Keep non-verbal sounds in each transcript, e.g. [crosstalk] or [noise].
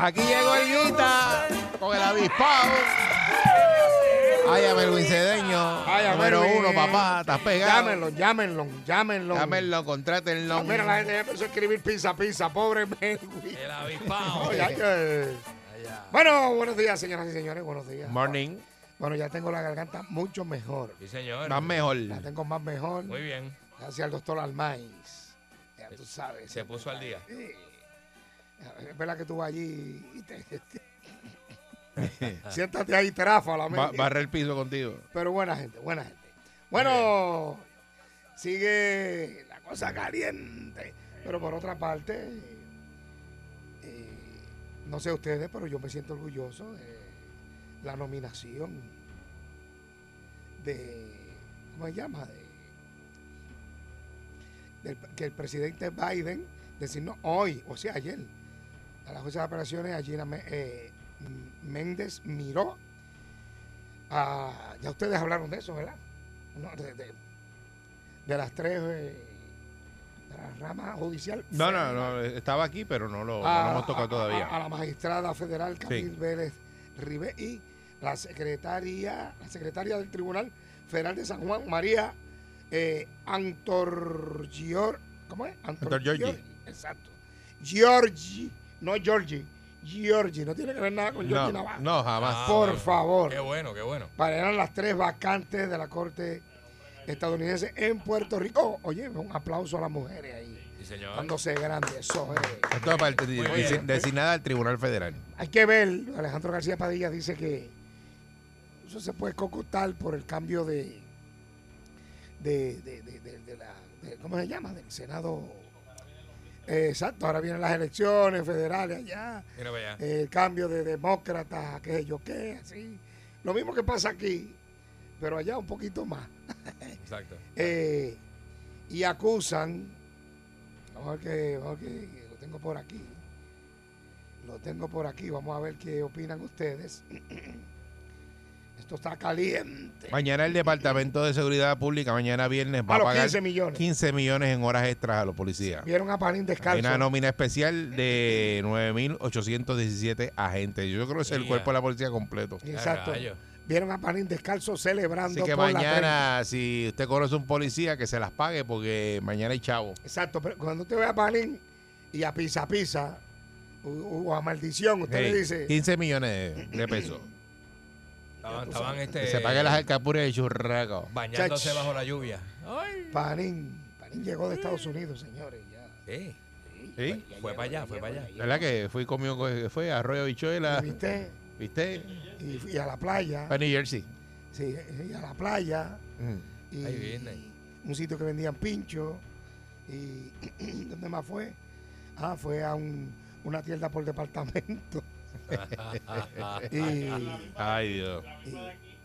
Aquí llegó el Guita con el avispado. Ay, a Melvin Cedeño. Ay, a número Melvin. uno, papá. Estás pegado. Llámenlo, llámenlo, llámenlo. Llámenlo, contrátenlo. Mira, la gente ya empezó a escribir pizza, pizza. Pobre Melvin. El avispao. Oye, ay, eh. Bueno, buenos días, señoras y señores. Buenos días. Morning. Bueno, ya tengo la garganta mucho mejor. Sí, señor. Más mejor. La tengo más mejor. Muy bien. Gracias al doctor Almaiz. Ya tú sabes. Se puso al día. Sí. Es verdad que tú vas allí y te... [laughs] [laughs] Siéntate ahí, terafa la mente. barre el piso contigo. Pero buena gente, buena gente. Bueno, sigue la cosa caliente. Pero por otra parte, eh, no sé ustedes, pero yo me siento orgulloso de la nominación de, ¿cómo se llama? De, del- que el presidente Biden designó hoy, o sea, ayer, a la jueza de operaciones, a Gina eh, Méndez Miró. Ah, ya ustedes hablaron de eso, ¿verdad? No, de, de- de las tres, eh, de la rama judicial. No, no, federal. no. Estaba aquí, pero no lo, no A- lo hemos tocado a- todavía. A, la magistrada federal Camil Vélez Ribe y la secretaria, la secretaria del Tribunal Federal de San Juan, María eh, Antorgior, ¿cómo es? Antorgiorgi. Exacto. Giorgi, no Giorgi, Giorgi, no tiene que ver nada con No, Navarro. no, jamás. Ah, Por bueno. favor. Qué bueno, qué bueno. Para eran las tres vacantes de la Corte estadounidense en Puerto Rico. Oh, oye, un aplauso a las mujeres ahí, Sí, señor. dándose grande. Eso es. Esto es parte designada al Tribunal Federal. Hay que ver, Alejandro García Padilla dice que eso se puede cocotar por el cambio de, de, de, de- de- de la, de- ¿cómo se llama? Del Senado. Eh, exacto, ahora vienen las elecciones federales allá, Mira para allá. eh, el cambio de demócratas, qué sé yo qué, así. Lo mismo que pasa aquí, pero allá un poquito más. Exacto. [laughs] Eh, y acusan, vamos a ver que, vamos a ver que lo tengo por aquí, lo tengo por aquí, vamos a ver qué opinan ustedes. [clears throat] Esto está caliente. Mañana el Departamento de Seguridad Pública, mañana viernes, va A a los pagar 15 millones. 15 millones en horas extras a los policías. Vieron a Panín Hay descalzo. una nómina especial de 9.817 agentes. Yo creo que es el cuerpo de la policía completo. Exacto. Vieron a Panín descalzo celebrando Así que por la mañana, si usted conoce un policía, que se las pague porque mañana hay chavo. 30. Exacto, pero cuando usted ve a Panín y a Pisa Pisa o, o a Maldición, usted Hey, le dice, 15 millones de pesos. Estaban, estaban Que este, se pague las alcapuras de churraco. bañándose Chach. bajo la lluvia. Ay. Panín, Panín llegó de Estados Unidos, señores. Ya. Sí. ¿Sí? Fue para allá, fue para allá. ¿Verdad que fui conmigo, fue a Arroyo Bichuela? ¿Viste? ¿Viste? Y, y a la playa. A New Jersey. Sí, y a la playa. Mm. Y Ahí viene. un sitio que vendían pincho. Y [clears throat] ¿dónde más fue? Ah, fue a un, una tienda por departamento. Y, [laughs] Ay, Dios. y-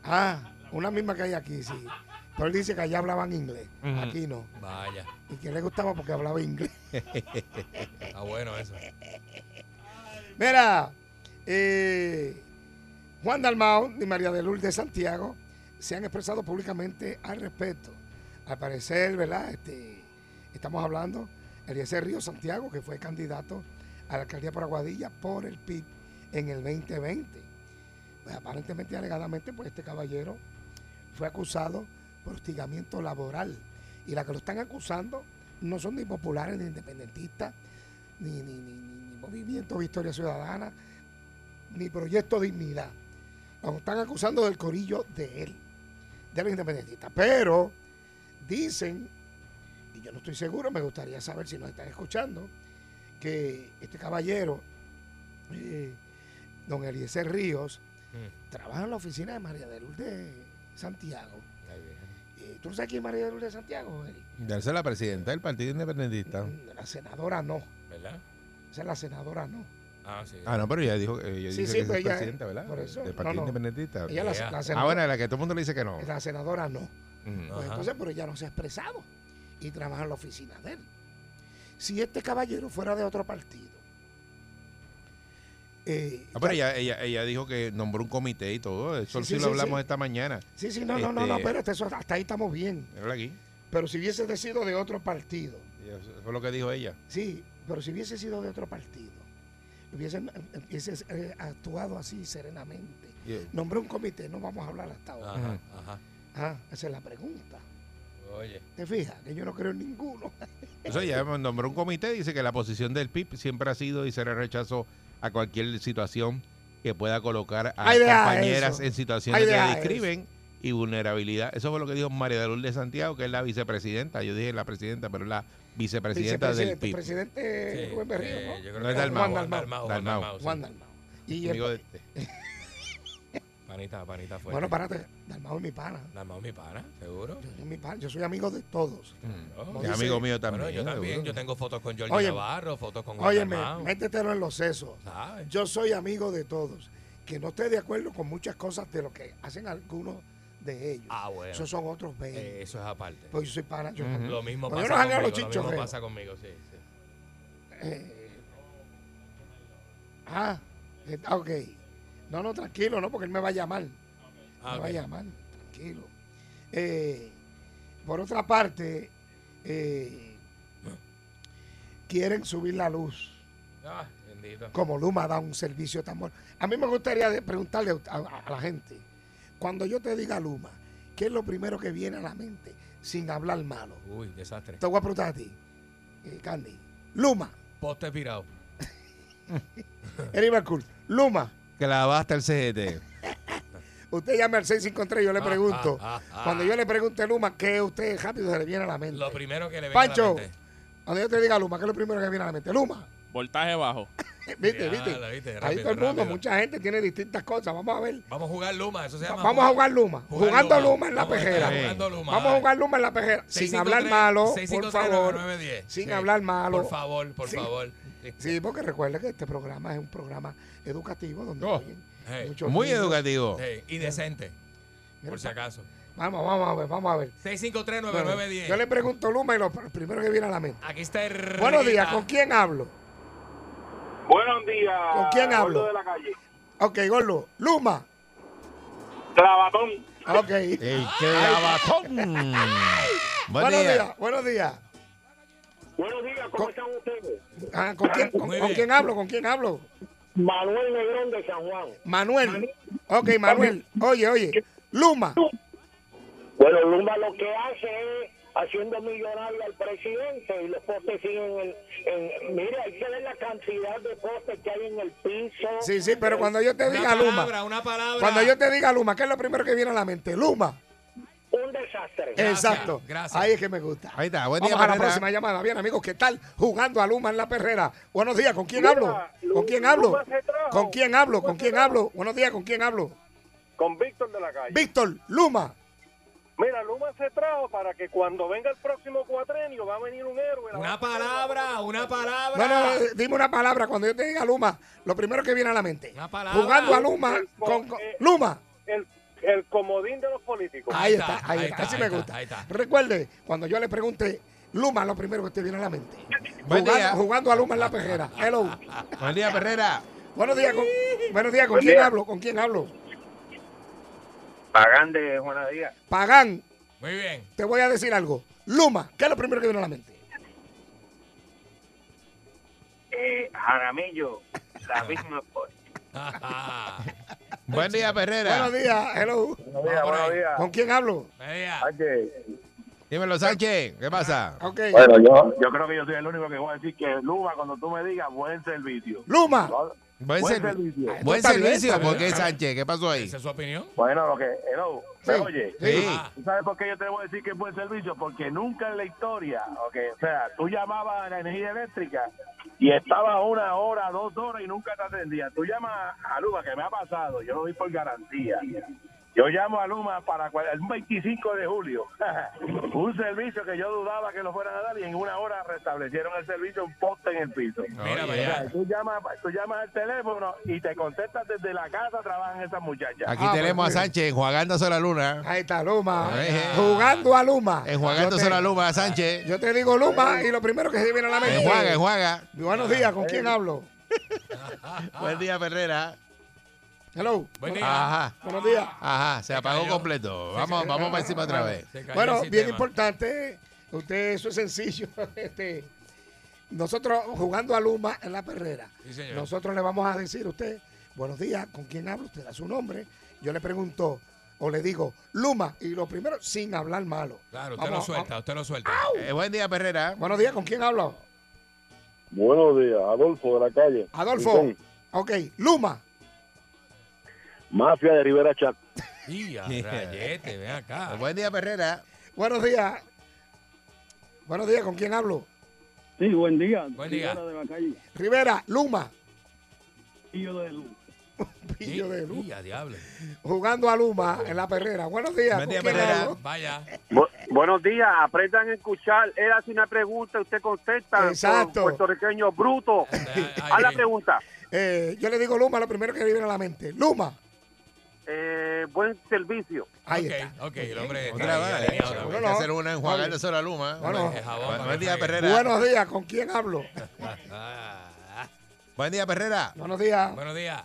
ah, una misma que hay aquí, sí. Pero él dice que allá hablaban inglés. Aquí no. Vaya. Y que le gustaba porque hablaba inglés. Está bueno eso. Mira, eh, Juan Dalmao y María de Lourdes Santiago se han expresado públicamente al respecto. Al parecer, ¿verdad? Este, Estamos hablando Eliezer Río Santiago, que fue candidato a la alcaldía por Aguadilla por el PIB en el 2020. Pues, aparentemente y alegadamente, pues este caballero fue acusado por hostigamiento laboral. Y la que lo están acusando no son ni populares ni independentistas, ni, ni, ni, ni- Movimiento Victoria Ciudadana, ni Proyecto Dignidad. Nos están acusando del corillo de él, de los independentistas. Pero dicen, y yo no estoy seguro, me gustaría saber si nos están escuchando, que este caballero, eh, don Eliezer Ríos, Mm. trabaja en la oficina de María de Lourdes Santiago. Ay, bien. Eh, ¿Tú no sabes quién es María de Lourdes Santiago, Eric? Esa es la presidenta del Partido Independentista. Mm, La senadora no. ¿Verdad? Esa es la senadora no. Ah, sí. Ah, no, pero ella dijo, ella Sí, que pero es ella- presidenta, ¿verdad? por eso, Del Partido no. Independentista. Ella la, la Ah, senadora, bueno, la que todo el mundo le dice que no. la senadora no. Mm. Pues entonces, pero ella no se ha expresado y trabaja en la oficina de él. Si este caballero fuera de otro partido, eh, Ah, pero ya- ella, ella, ella dijo que nombró un comité y todo. Eso Sí, sí, sí, lo hablamos sí. esta mañana. sí, sí, no, no, no, no, este- espérate, eso, hasta ahí estamos bien. Aquí. Pero si hubiese sido de otro partido, Eso fue lo que dijo ella. sí, pero si hubiese sido de otro partido, hubiesen hubiese, eh, actuado así serenamente. Nombró un comité, no vamos a hablar hasta ahora. Ajá, ajá. Ah, esa es la pregunta. Oye. ¿Te fijas? Que yo no creo en ninguno. Eso ella nombró un comité. Dice que la posición del PIB siempre ha sido y será rechazo a cualquier situación que pueda colocar a Ay, compañeras eso. en situaciones Ay, de deja discrimen y vulnerabilidad. Eso fue lo que dijo María de Lourdes Santiago, que es la vicepresidenta. Yo dije la presidenta, pero es la vicepresidenta del PIB. presidente Sí, Rubén Berrío, eh, ¿no? yo creo No que es Dalmau. Juan Dalmau. Dalmau, Dalmau. Dalmau, sí. Juan Dalmau. Y el- Amigo de este. [laughs] Panita, panita fuerte. bueno, párate, Dalmau es mi pana. Dalmau mi pana, seguro. Yo soy, mi pana. yo soy amigo de todos. Oh. Como Es amigo mío también. Bueno, yo también. seguro. Yo tengo fotos con Jorge Óyeme. Navarro, fotos con Juan Óyeme, Dalmau. métetelo en los sesos. Yo soy amigo de todos. Que no esté de acuerdo con muchas cosas de lo que hacen algunos de ellos. Ah, bueno. Esos son otros 20. Eh, eso es aparte. Pues yo soy pana. Yo. Lo mismo yo pasa no conmigo. los Lo mismo chichos, pasa conmigo, sí. sí. eh, ah, eh, ah, ok. No, no, tranquilo, no, porque él me va a llamar. Ah, me va a llamar, tranquilo. Eh, por otra parte, eh, quieren subir la luz. Ah, bendito. Como Luma da un servicio tan bueno. A mí me gustaría preguntarle a, a- a la gente, cuando yo te diga Luma, ¿qué es lo primero que viene a la mente sin hablar malo? Uy, desastre. Te voy a preguntar a ti, eh, Candy. Luma, Poste pirado. Eric [laughs] Luma, Que la va hasta el CGT. [laughs] usted llame al 653 yo le pregunto. [laughs] ah, ah, ah. Cuando yo le pregunte Luma, ¿qué usted rápido se le viene a la mente? Lo primero que le viene Pancho. a la mente. Cuando yo te diga Luma, ¿qué es lo primero que viene a la mente? Luma. Voltaje bajo. [laughs] ¿Viste? Ya, ¿Viste? Ahí todo el mundo, rápido. mucha gente tiene distintas cosas. Vamos a ver. Vamos a jugar Luma, eso se llama. Vamos a jugar Luma. Jugar jugando Luma. Luma, en la a pejera. jugando Luma. Vamos a jugar Luma en la pejera. Sin hablar malo, por favor. 653-9910. Sin Sí. hablar malo. Por favor, por Sí. favor. Sí. Porque recuerda que este programa es un programa educativo donde Oh. oyen Hey, muchos Muy niños. educativo. hey, y decente, Mira, por si acaso. Vamos, vamos a ver, vamos a ver. 653-9910. Yo le pregunto Luma y lo pr- primero que viene a la mente. Aquí está el. Buenos días, ¿con quién hablo? Buenos días. ¿Con quién hablo? Gordo de la calle. Ok, Gordo. Luma. Clavatón. Ok. ¡El clavatón! [laughs] Buen buenos día. días, buenos días. Buenos días, ¿cómo Con- están ustedes? Ah, ¿con, quién, con, Muy con bien. quién hablo? ¿Con quién hablo? Manuel Negrón de San Juan. Manuel. Ok, Manuel. Oye, oye. Luma. Bueno, Luma lo que hace es haciendo millonario al presidente y los postes siguen en, en... Mire, hay que ver la cantidad de postes que hay en el piso. Sí, sí, pero cuando yo te Una diga Luma. palabra, una palabra. Cuando yo te diga Luma, ¿qué es lo primero que viene a la mente? Luma. Desastre. Exacto. gracias. Ahí es que me gusta. Ahí está. Buen Vamos día, a la próxima llamada. Bien, amigos, ¿qué tal? Jugando a Luma en la perrera. Buenos días, ¿con quién Mira, hablo? ¿Con quién hablo? Luma se trajo. ¿Con quién hablo? ¿Con quién trajo. hablo? Buenos días, ¿con quién hablo? Con Víctor de la calle. Víctor, Luma. Mira, Luma se trajo para que cuando venga el próximo cuatrenio va a venir un héroe. la va Una a palabra, una palabra. No, no, no, dime una palabra. Cuando yo te diga Luma, lo primero que viene a la mente. Una palabra. Jugando a Luma. El- Con, con- eh, Luma. El, el comodín de los políticos. Ahí está, ahí, está, así ahí me está, gusta. Recuerde, cuando yo le pregunte Luma, lo primero que te viene a la mente. Buen jugando, día. jugando a Luma en la perrera. Hello. Buen día, Perrera. Buenos días, con, buenos días, ¿con quién hablo? ¿Con quién hablo? Pagán de Juana Díaz. Pagán. Muy bien. Te voy a decir algo. Luma, ¿qué es lo primero que viene a la mente? Eh, Jaramillo, la misma [laughs] [laughs] Buen día, Perrera. Buenos días, hello. Buenos días, buenos días. ¿Con quién hablo? Vea. Dímelo, Sánchez. ¿Qué pasa? Bueno, yo, yo creo que yo soy el único que voy a decir que Luma, cuando tú me digas, buen servicio. Luma. Buen, Buen servi- servicio. Buen Está bien, servicio. está bien. ¿Por qué, Sánchez? ¿Qué pasó ahí? ¿Esa es su opinión? Bueno, lo que, hello, ¿me Sí. oye? Sí. Ah, ¿Tú sabes por qué yo te voy a decir que es buen servicio? Porque nunca en la historia, okay, o sea, tú llamabas a la energía eléctrica y estaba una hora, dos horas y nunca te atendía. Tú llamas a Luma, que me ha pasado, yo lo doy por garantía. Yo llamo a Luma para el 25 de julio. [laughs] un servicio que yo dudaba que lo fueran a dar y en una hora restablecieron el servicio, un poste en el piso. mira O sea, allá. tú llamas, tú llamas al teléfono y te contestas desde la casa, trabajan esas muchachas. Aquí Ah, tenemos a pues, Sánchez enjuagándose la luna. Ahí está Luma. Ejé. Jugando a Luma. Enjuagándose te- la luna a Sánchez. Yo te digo Luma y lo primero que se viene a la mente. Enjuaga, enjuaga. Buenos días, ¿con quién hablo? [laughs] Buen día, Perrera. Hello. Buen día. Ajá. Buenos días. Ajá, se apagó cayó. completo. Vamos, vamos para encima otra vez. Bueno, bien importante, usted, eso es sencillo. [laughs] Este, nosotros jugando a Luma en la perrera, Sí, señor. nosotros le vamos a decir a usted, buenos días, ¿con quién habla? Usted da su nombre. Yo le pregunto o le digo, Luma, y lo primero, sin hablar malo. Claro, usted Vamos, lo suelta, usted lo suelta. Eh, buen día, Perrera. Buenos días, ¿con quién hablo? Buenos días, Adolfo de la calle. Adolfo. Ok, Luma. Mafia de Rivera Chat. Rayete, ven acá. [laughs] Buen día, Perrera. Buenos días. Buenos días, ¿con quién hablo? Sí, buen día. Buen día. Rivera de la calle. Rivera, Luma. Pillo de luz. [laughs] Pillo de luz. Y a diablo. Jugando a Luma en la perrera. Buenos días. Buen ¿con día, quién Perrera. hablo? Vaya. buenos días, aprendan a escuchar. Él hace una pregunta, usted contesta. Exacto. Puertorriqueño bruto. Haz la pregunta. Eh, yo le digo Luma, lo primero que le viene a la mente. Luma. Eh, buen servicio. Ahí ok, está. ok, el hombre está ahí hacer una enjuagándose la. Bueno. Jabón Buen- día. Perrera. Buenos días, ¿con quién hablo? Ah, [laughs] Buen día, Perrera. Buenos días. Buenos días.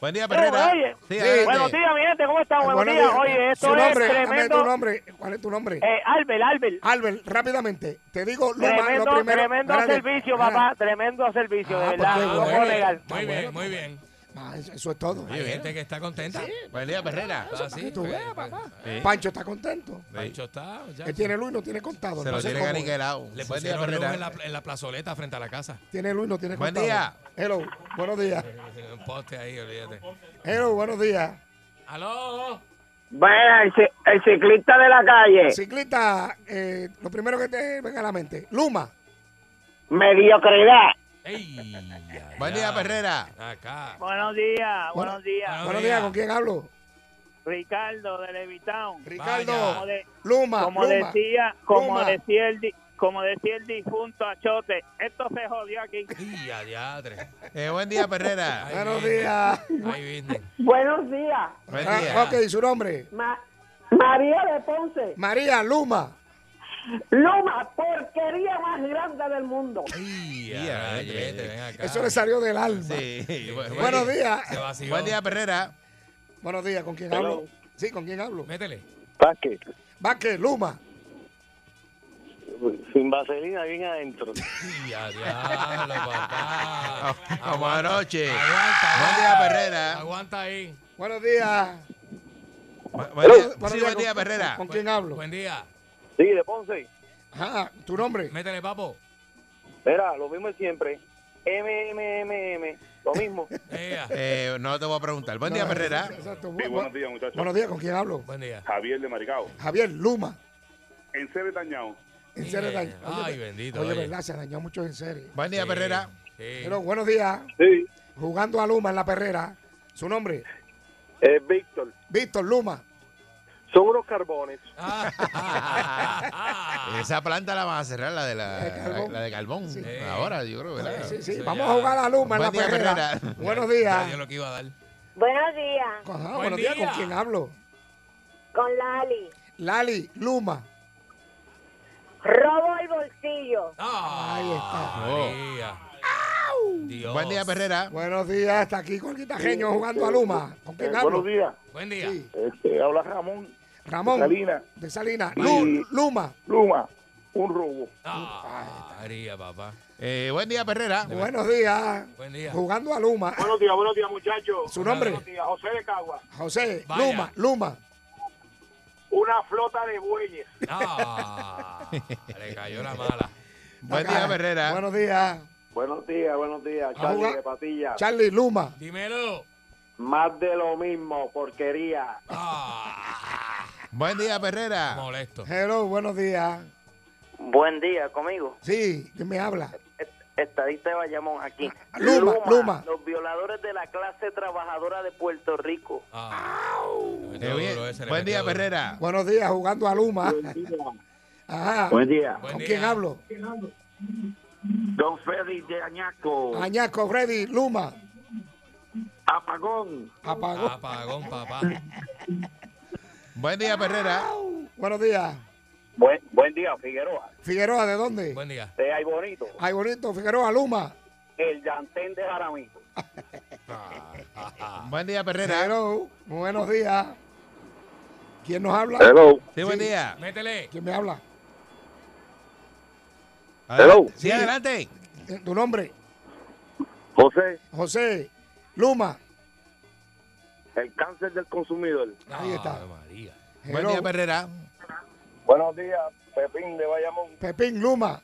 Buen día, Perrera. oye. Sí, Sí. adelante. Buenos días, mi gente, ¿cómo están? Eh, Buenos, días. Oye, esto es tremendo. tu nombre. ¿Cuál es tu nombre? Eh, Albert, Albert. Albert, rápidamente. Te digo Luma, Tremendo, lo primero. tremendo servicio, Ah, papá. Tremendo servicio, Ah, de pues verdad. bueno. muy bien, muy bien, muy bien. Ah, eso, eso es todo. Hay gente que está contenta. Buen día, Perrera. Ah, sí, que tú pues, veas, pues, papá. eh, Pancho está contento. Pancho está. ya. Él tiene luz y no tiene contado. Se no lo cómo. aniquilado. Le pusieron luz en la, en la plazoleta frente a la casa. Tiene luz y no tiene Buen contado. día. Hello, buenos días. Un poste ahí, olvídate. Hello, buenos días. ¡Aló! Vaya, el ciclista de la calle. Ciclista, eh, lo primero que te venga a la mente. Luma. Mediocridad. ¡Ey! Buen día, Perrera. Acá. Buenos días, buenos días. Buenos días. ¿con quién hablo? Ricardo de Levitown. Ricardo. Vaya. Como, de- Luma. como Luma. decía, como Luma. decía el como decía el difunto Achote, esto se jodió aquí. ¡Y a diadre! Eh, buen día, Perrera. Ay, Buenos viene. días. Ahí viene. Buenos días. Buen Ah, día. ok, su nombre. Ma- María de Ponce. María Luma. Luma, porquería más grande del mundo. ¡Y Y a a rayete! Ven acá. Eso le salió del alma. Sí. Bu- Buenos [laughs] días. Se vació. Buen día, Perrera. Buenos días, ¿con quién Hello. hablo? Sí, ¿con quién hablo? Métele. Vázquez, Vázquez, Luma. sin vaselina bien adentro. [laughs] ¡Y a diablo, papá! Como anoche. Aguanta, Buen día, aguanta. Perrera. Aguanta ahí. Buenos días. Bu- Buen día. Buenos Sí, días, buen ¿con- día, Perrera. ¿Con quién hablo? Buen día. Sí, de Ponce. Ajá, tu nombre. Métele, papo. Mira, lo mismo de siempre. M, M, M, M. Lo mismo. [laughs] Eh, no te voy a preguntar. Buen día, No, Perrera. Exacto. Sí, Bu- buenos días, muchachos. Buenos días, ¿con quién hablo? Buen día. Javier de Maricao. Javier Luma. En serio dañado. En serio. Oye, Ay, bendito, Oye, oye. verdad, se dañó mucho en serio. Buen día, Sí. Pero buenos días. Sí, Jugando a Luma en la perrera. Su nombre, es Víctor. Víctor Luma. Son unos carbones. [laughs] Ah, Esa planta la van a cerrar, la de, La de la, carbón. la de carbón. Sí. Ahora, yo creo, ¿verdad? Sí, sí, vamos ya- a jugar a Luma en la día, perrera. Perrera. [laughs] Buenos Ya días. lo que iba a dar. Buenos días. Ajá, Buen buenos días, ¿con día. quién hablo? Con Lali. Lali Luma. Robo el bolsillo. Ah, Ahí está. María. Dios. Buen día, Perrera. Buenos días, está aquí con el guitajeño jugando a Luma. ¿Con quién hablo? buenos días. Buen día. Sí, Este, habla Ramón Ramón. Salinas. De Salina. Sí. Lu- Luma. Luma. Un robo. Ah, María, papá. Eh, buen día, Perrera. Buenos días. Buen día. Jugando a Luma. Buenos días, buenos días, muchachos. ¿Su nombre? Buenos días, José de Cagua. José, Vaya. Luma, Luma. Una flota de bueyes. Ah, [laughs] le cayó la mala. Buen Acá. día, Perrera. Buenos días. Buenos días, buenos días, jugar. de Patilla. Charlie, Luma. Dímelo. Más de lo mismo, porquería. Ah, Buen día, Perrera. molesto. Hello, buenos días. Buen día, conmigo. Sí, ¿quién me habla? Est- Estadista de Bayamón aquí. Luma, Luma. Los violadores de la clase trabajadora de Puerto Rico. Ah, duro ese, Buen día, duro. Perrera. Buenos días, jugando a Luma. [laughs] Ajá. Buen día. Buen ¿Con día. quién hablo? Don Félix de Añaco. Añasco, Freddy, Luma. Apagón. Apagó. Apagón, papá. [laughs] Buen día, Perrera. Buenos días. Buen, buen día, Figueroa. Figueroa, ¿de dónde? Buen día. De Ay Bonito. Ay, bonito, Figueroa, Luma. El Yantén de Jaramito. [laughs] Buen día, Perrera. Hello, buenos días. ¿Quién nos habla? Hello. Sí, buen Sí. día. Métele. ¿Quién me habla? Sí, Sí. adelante. Eh, ¿Tu nombre? José, José, Luma. El cáncer del consumidor. Ahí está. Ave María. Buen día, Perrera. Buenos días, Pepín de Bayamón. Pepín, Luma.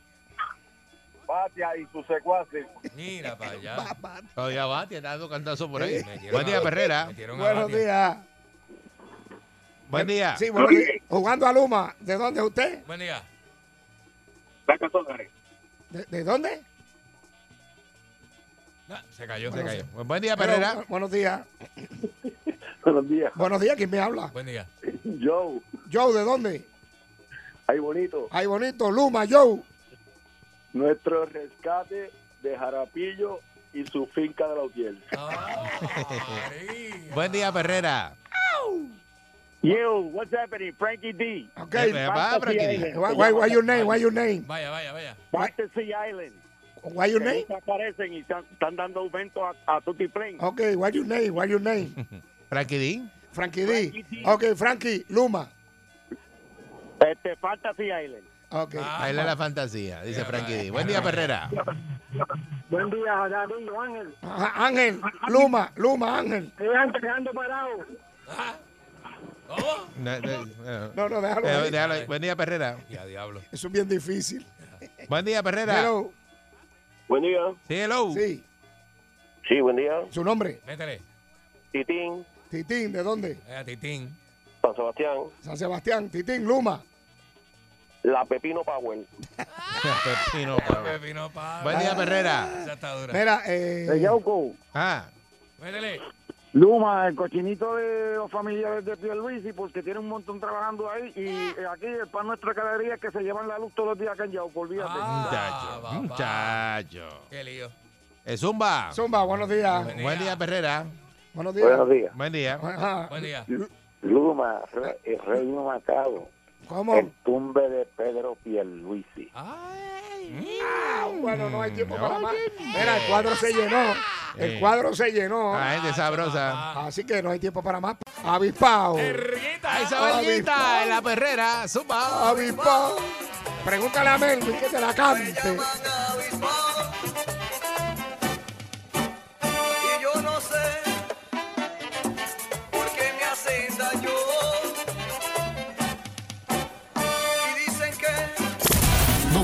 Patia y sus secuaces. Mira para allá. [laughs] Todavía te está dando cantazo por ahí. Buen día, Perrera. Buenos Batia. días. Buen día. Sí, buenos días. Jugando a Luma. ¿De dónde es usted? Buen día. ¿De, de dónde? Ah, se cayó. Se cayó. Buen día, Perrera. bu- buenos días. Buenos días. Buenos días, ¿quién me habla? Buen día. Joe, Joe, ¿de dónde? ay bonito. Ay, bonito, Luma, Joe. Nuestro rescate de Jarapillo y su finca de la Utiel. Ah. Buen día, Perrera. Yo, what's happening? Frankie D. Ok. Eh, va, Frankie. Why, why, why your name? Why your name? Vaya, vaya, vaya. Fantasy Island. Why your name? aparecen y están, dando aumento a, a Tutti Plain. Ok, why your name? Why your name? [laughs] Frankie D. Frankie D. Frankie D. Ok, Frankie, Luma. Este, Fantasy Island. Ok. Ah, Baila la fantasía, dice Frankie D. Buen día, Perrera. Buen día, Darío Ángel. Ajá, Ángel, Luma, Luma, Ángel. Estoy ando parado. Ah. ¿Cómo? No, no, no. No, no, déjalo Eh, déjalo ahí. Buen día, Perrera. Ya, diablo. Eso es bien difícil. Buen día, Perrera. Hello. Buen día. Sí, hello. Sí, Sí, buen día. su nombre. Métele. Titín, Titín, ¿de dónde? Eh, Titín. San Sebastián. San Sebastián. Titín, Luma. La Pepino Power. [laughs] Pepino, Eh, Pablo. Pepino Pablo. Buen día, Perrera. Esa está dura. Mira, eh, Yauco. Ah, Métele. Luma, el cochinito de los familiares de Pierluisi, porque tiene un montón trabajando ahí. Y eh, aquí el pan nuestra caladería es que se llevan la luz todos los días acá en Yauco, olvídate. Ah, muchacho. papá. Muchacho. Qué lío. Eh, Zumba. Zumba, buenos días. Buen Buen día, Perrera. Buenos días. días. Buen día. Ajá. Buen día. Luma, el reino macado. ¿Cómo? tumbe de Pedro Pierluisi. Ay. Ah, bueno, no hay tiempo No. para más. Mira, el cuadro se llenó. El cuadro se llenó. La gente sabrosa. Así que no hay tiempo para más. Avispao. Erguita. Isabelita en la perrera. Zumba. Avispao. Pregúntale a Melvin que te la cante.